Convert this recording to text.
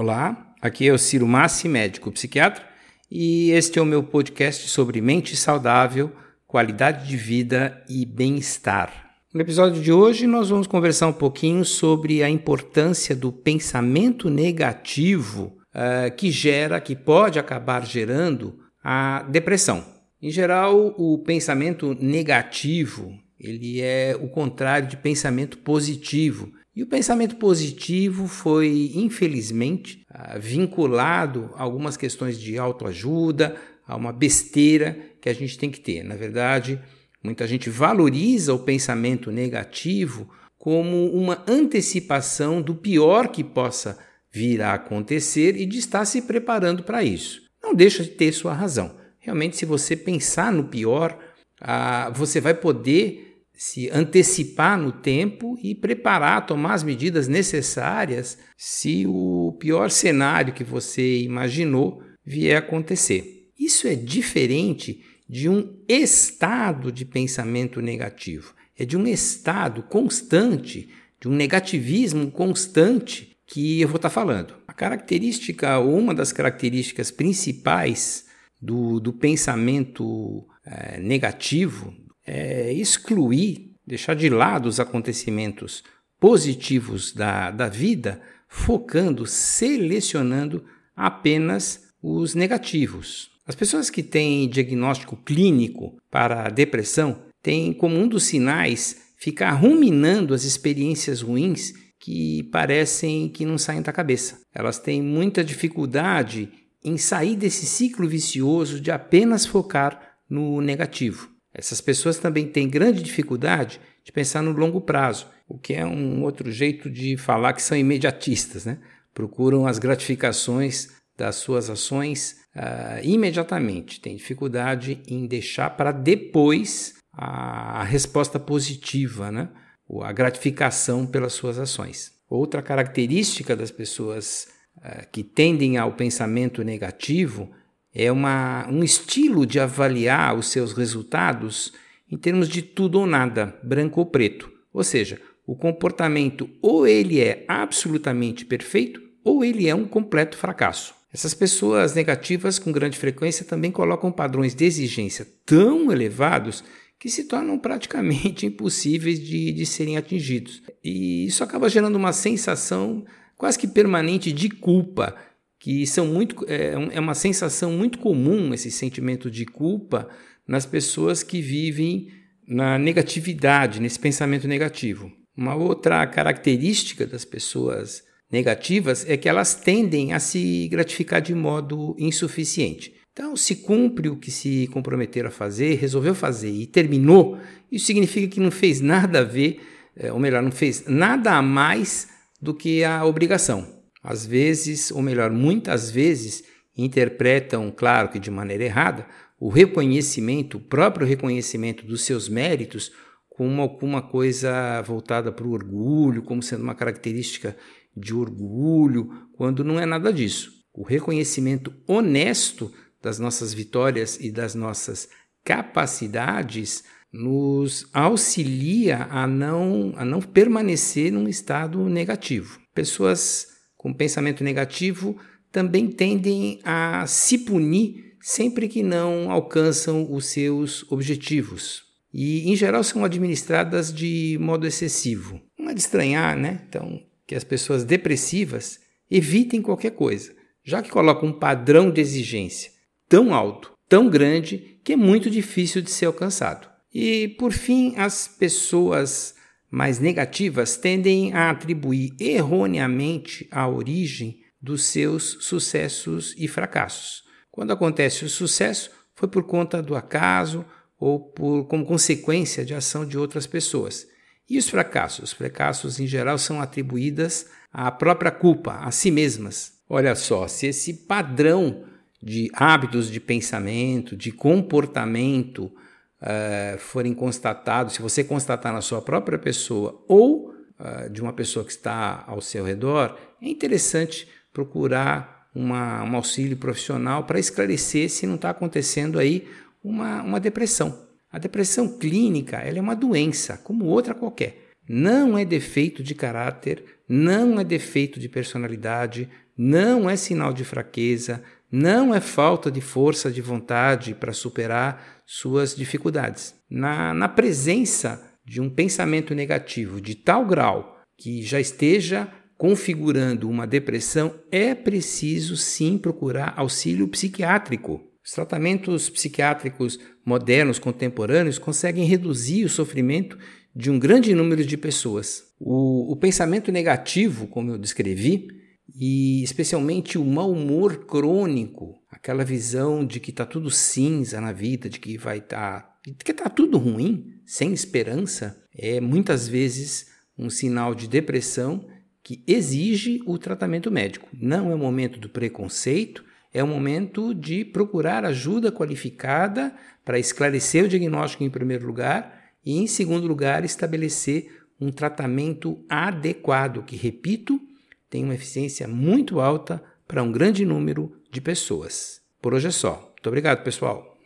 Olá, aqui é o Ciro Massi, médico psiquiatra, e este é o meu podcast sobre mente saudável, qualidade de vida e bem-estar. No episódio de hoje, nós vamos conversar um pouquinho sobre a importância do pensamento negativo uh, que gera, que pode acabar gerando a depressão. Em geral, o pensamento negativo ele é o contrário de pensamento positivo. E o pensamento positivo foi, infelizmente, ah, vinculado a algumas questões de autoajuda, a uma besteira que a gente tem que ter. Na verdade, muita gente valoriza o pensamento negativo como uma antecipação do pior que possa vir a acontecer e de estar se preparando para isso. Não deixa de ter sua razão. Realmente, se você pensar no pior, ah, você vai poder se antecipar no tempo e preparar, tomar as medidas necessárias se o pior cenário que você imaginou vier a acontecer. Isso é diferente de um estado de pensamento negativo. É de um estado constante, de um negativismo constante que eu vou estar falando. A característica, ou uma das características principais do, do pensamento é, negativo, é, excluir, deixar de lado os acontecimentos positivos da, da vida, focando, selecionando apenas os negativos. As pessoas que têm diagnóstico clínico para depressão têm como um dos sinais ficar ruminando as experiências ruins que parecem que não saem da cabeça. Elas têm muita dificuldade em sair desse ciclo vicioso de apenas focar no negativo. Essas pessoas também têm grande dificuldade de pensar no longo prazo, o que é um outro jeito de falar que são imediatistas, né? Procuram as gratificações das suas ações uh, imediatamente, têm dificuldade em deixar para depois a, a resposta positiva, né? a gratificação pelas suas ações. Outra característica das pessoas uh, que tendem ao pensamento negativo é uma, um estilo de avaliar os seus resultados em termos de tudo ou nada, branco ou preto. Ou seja, o comportamento ou ele é absolutamente perfeito ou ele é um completo fracasso. Essas pessoas negativas com grande frequência também colocam padrões de exigência tão elevados que se tornam praticamente impossíveis de, de serem atingidos. E isso acaba gerando uma sensação quase que permanente de culpa que são muito é, é uma sensação muito comum esse sentimento de culpa nas pessoas que vivem na negatividade, nesse pensamento negativo. Uma outra característica das pessoas negativas é que elas tendem a se gratificar de modo insuficiente. Então, se cumpre o que se comprometeram a fazer, resolveu fazer e terminou, isso significa que não fez nada a ver, é, ou melhor, não fez nada a mais do que a obrigação às vezes, ou melhor, muitas vezes, interpretam, claro que de maneira errada, o reconhecimento, o próprio reconhecimento dos seus méritos como alguma coisa voltada para o orgulho, como sendo uma característica de orgulho, quando não é nada disso. O reconhecimento honesto das nossas vitórias e das nossas capacidades nos auxilia a não, a não permanecer num estado negativo. Pessoas com pensamento negativo também tendem a se punir sempre que não alcançam os seus objetivos. E, em geral, são administradas de modo excessivo. Não é de estranhar, né? Então, que as pessoas depressivas evitem qualquer coisa, já que colocam um padrão de exigência tão alto, tão grande, que é muito difícil de ser alcançado. E, por fim, as pessoas mais negativas tendem a atribuir erroneamente a origem dos seus sucessos e fracassos. Quando acontece o sucesso, foi por conta do acaso ou por como consequência de ação de outras pessoas. E os fracassos? Os fracassos, em geral, são atribuídas à própria culpa, a si mesmas. Olha só, se esse padrão de hábitos de pensamento, de comportamento, uh, forem constatados, se você constatar na sua própria pessoa ou uh, de uma pessoa que está ao seu redor, é interessante procurar uma, um auxílio profissional para esclarecer se não está acontecendo aí uma, uma depressão. A depressão clínica ela é uma doença, como outra qualquer. Não é defeito de caráter, não é defeito de personalidade, não é sinal de fraqueza, não é falta de força de vontade para superar suas dificuldades. Na, na presença de um pensamento negativo de tal grau que já esteja configurando uma depressão, é preciso sim procurar auxílio psiquiátrico. Os tratamentos psiquiátricos modernos, contemporâneos, conseguem reduzir o sofrimento de um grande número de pessoas. O, o pensamento negativo, como eu descrevi, e especialmente o mau humor crônico, aquela visão de que está tudo cinza na vida, de que vai estar, tá, que está tudo ruim, sem esperança, é muitas vezes um sinal de depressão que exige o tratamento médico. Não é o momento do preconceito, é o momento de procurar ajuda qualificada para esclarecer o diagnóstico em primeiro lugar e, em segundo lugar, estabelecer um tratamento adequado, que, repito, tem uma eficiência muito alta para um grande número de pessoas. Por hoje é só. Muito obrigado, pessoal.